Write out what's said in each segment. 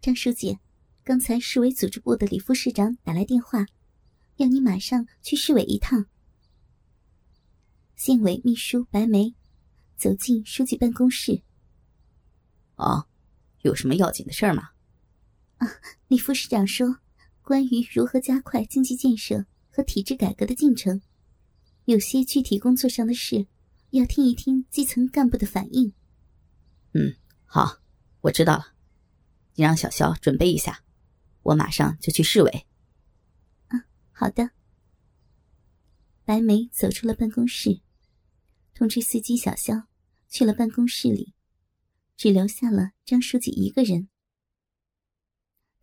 张书记，刚才市委组织部的李副市长打来电话，要你马上去市委一趟。县委秘书白梅走进书记办公室。哦，有什么要紧的事儿吗？啊，李副市长说，关于如何加快经济建设和体制改革的进程，有些具体工作上的事，要听一听基层干部的反应。嗯，好，我知道了。你让小肖准备一下，我马上就去市委。啊，好的。白梅走出了办公室，通知司机小肖去了办公室里，只留下了张书记一个人。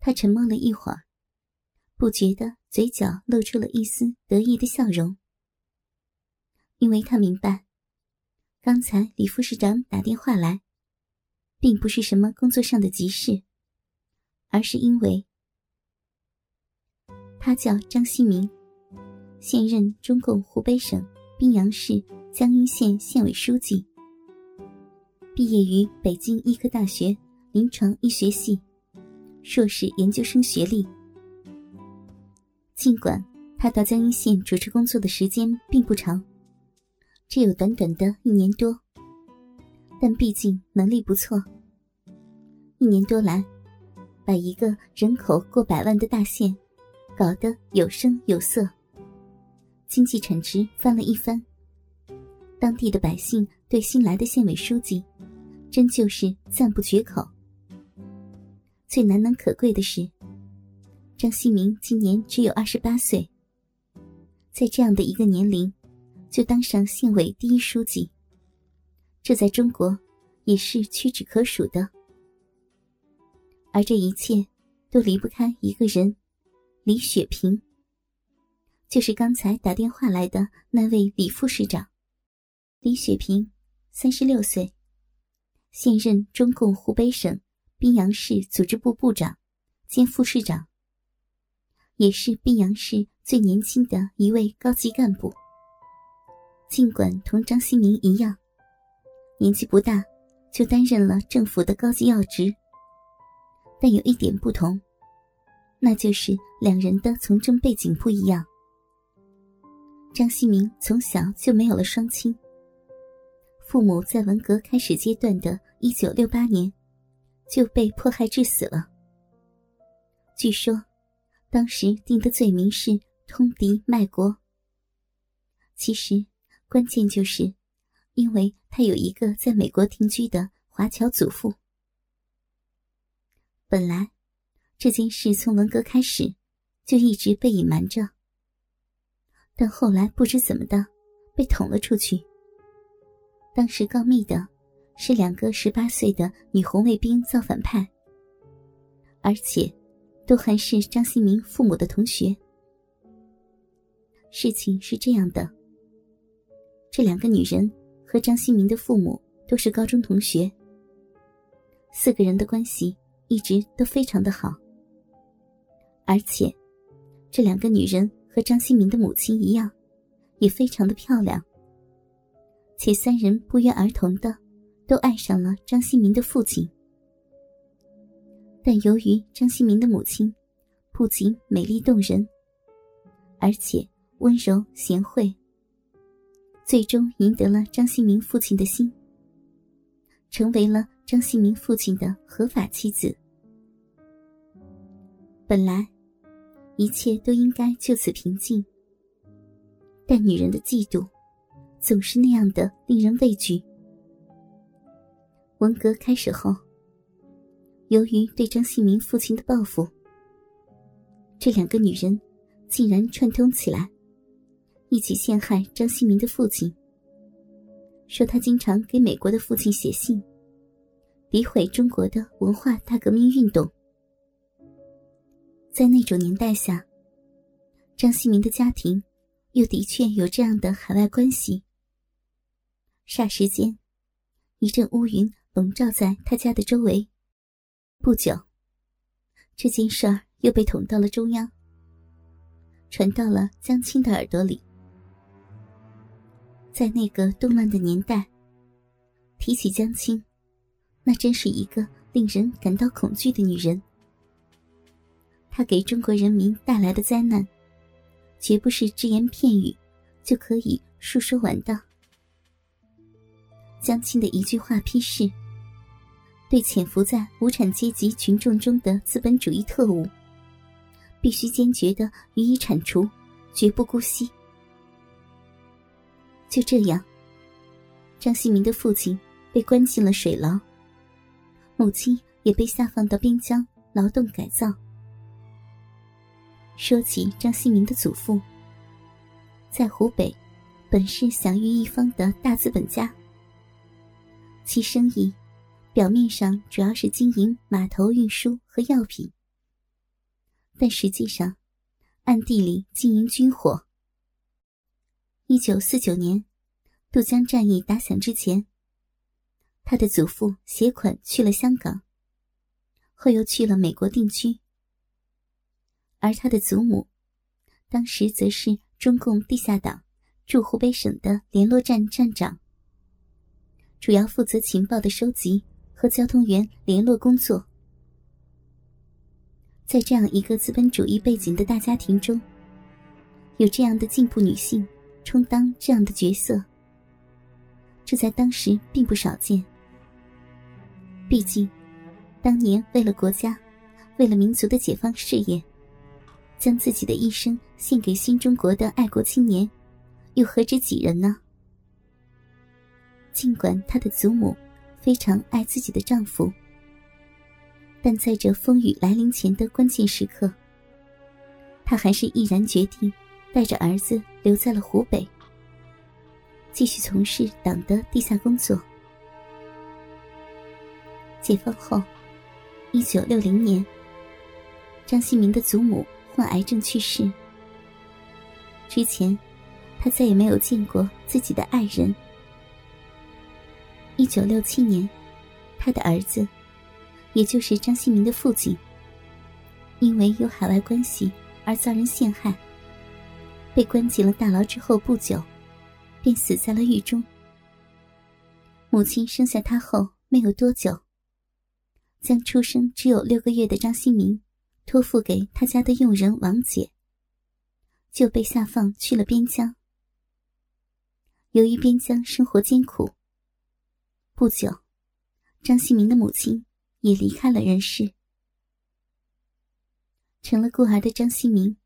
他沉默了一会儿，不觉得嘴角露出了一丝得意的笑容，因为他明白，刚才李副市长打电话来，并不是什么工作上的急事，而是因为他叫张锡明，现任中共湖北省宾阳市江阴县县委书记，毕业于北京医科大学临床医学系。硕士研究生学历。尽管他到江阴县主持工作的时间并不长，只有短短的一年多，但毕竟能力不错。一年多来，把一个人口过百万的大县搞得有声有色，经济产值翻了一番。当地的百姓对新来的县委书记，真就是赞不绝口。最难能可贵的是，张锡明今年只有二十八岁，在这样的一个年龄，就当上县委第一书记，这在中国也是屈指可数的。而这一切都离不开一个人，李雪萍，就是刚才打电话来的那位李副市长。李雪萍，三十六岁，现任中共湖北省。宾阳市组织部部长兼副市长，也是宾阳市最年轻的一位高级干部。尽管同张新明一样，年纪不大就担任了政府的高级要职，但有一点不同，那就是两人的从政背景不一样。张新明从小就没有了双亲，父母在文革开始阶段的一九六八年。就被迫害致死了。据说，当时定的罪名是通敌卖国。其实，关键就是，因为他有一个在美国定居的华侨祖父。本来，这件事从文革开始就一直被隐瞒着，但后来不知怎么的，被捅了出去。当时告密的。是两个十八岁的女红卫兵造反派，而且都还是张新民父母的同学。事情是这样的：这两个女人和张新民的父母都是高中同学，四个人的关系一直都非常的好。而且，这两个女人和张新民的母亲一样，也非常的漂亮，且三人不约而同的。都爱上了张新民的父亲，但由于张新民的母亲不仅美丽动人，而且温柔贤惠，最终赢得了张新民父亲的心，成为了张新民父亲的合法妻子。本来一切都应该就此平静，但女人的嫉妒总是那样的令人畏惧。文革开始后，由于对张新民父亲的报复，这两个女人竟然串通起来，一起陷害张新民的父亲，说他经常给美国的父亲写信，诋毁中国的文化大革命运动。在那种年代下，张新民的家庭又的确有这样的海外关系，霎时间，一阵乌云。笼罩在他家的周围。不久，这件事儿又被捅到了中央，传到了江青的耳朵里。在那个动乱的年代，提起江青，那真是一个令人感到恐惧的女人。她给中国人民带来的灾难，绝不是只言片语就可以述说完的。江青的一句话批示：对潜伏在无产阶级群众中的资本主义特务，必须坚决的予以铲除，绝不姑息。就这样，张锡民的父亲被关进了水牢，母亲也被下放到边疆劳动改造。说起张锡民的祖父，在湖北，本是享誉一方的大资本家。其生意，表面上主要是经营码头运输和药品，但实际上，暗地里经营军火。一九四九年，渡江战役打响之前，他的祖父携款去了香港，后又去了美国定居，而他的祖母，当时则是中共地下党驻湖北省的联络站站长。主要负责情报的收集和交通员联络工作。在这样一个资本主义背景的大家庭中，有这样的进步女性充当这样的角色，这在当时并不少见。毕竟，当年为了国家、为了民族的解放事业，将自己的一生献给新中国的爱国青年，又何止几人呢？尽管她的祖母非常爱自己的丈夫，但在这风雨来临前的关键时刻，她还是毅然决定带着儿子留在了湖北，继续从事党的地下工作。解放后，一九六零年，张锡民的祖母患癌症去世。之前，他再也没有见过自己的爱人。一九六七年，他的儿子，也就是张锡民的父亲，因为有海外关系而遭人陷害，被关进了大牢。之后不久，便死在了狱中。母亲生下他后没有多久，将出生只有六个月的张锡民托付给他家的佣人王姐，就被下放去了边疆。由于边疆生活艰苦。不久，张锡民的母亲也离开了人世。成了孤儿的张锡民，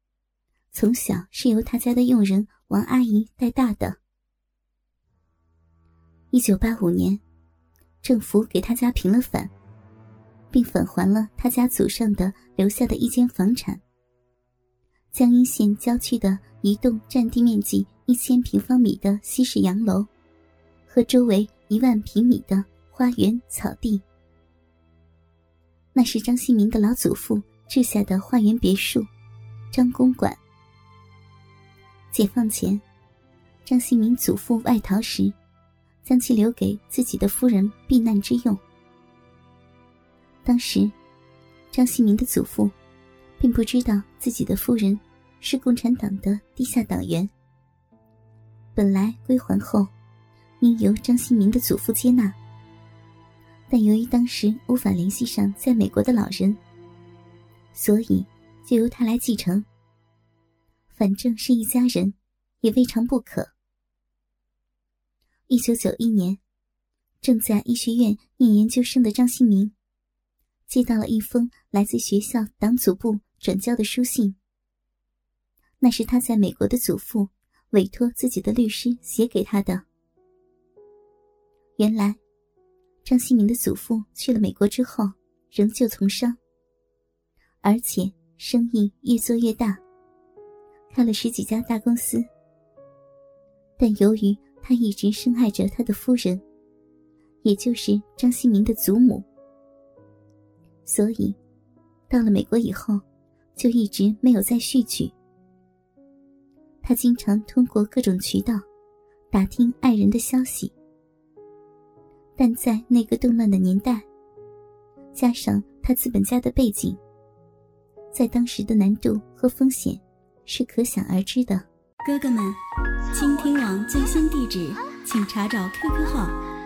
从小是由他家的佣人王阿姨带大的。一九八五年，政府给他家平了反，并返还了他家祖上的留下的一间房产——江阴县郊区的一栋占地面积一千平方米的西式洋楼，和周围。一万平米的花园草地，那是张锡民的老祖父治下的花园别墅，张公馆。解放前，张锡民祖父外逃时，将其留给自己的夫人避难之用。当时，张锡民的祖父并不知道自己的夫人是共产党的地下党员。本来归还后。应由张新民的祖父接纳，但由于当时无法联系上在美国的老人，所以就由他来继承。反正是一家人，也未尝不可。一九九一年，正在医学院念研究生的张新民，接到了一封来自学校党组部转交的书信。那是他在美国的祖父委托自己的律师写给他的。原来，张锡民的祖父去了美国之后，仍旧从商，而且生意越做越大，开了十几家大公司。但由于他一直深爱着他的夫人，也就是张锡民的祖母，所以到了美国以后，就一直没有再续娶。他经常通过各种渠道打听爱人的消息。但在那个动乱的年代，加上他资本家的背景，在当时的难度和风险是可想而知的。哥哥们，倾听网最新地址，请查找 QQ 号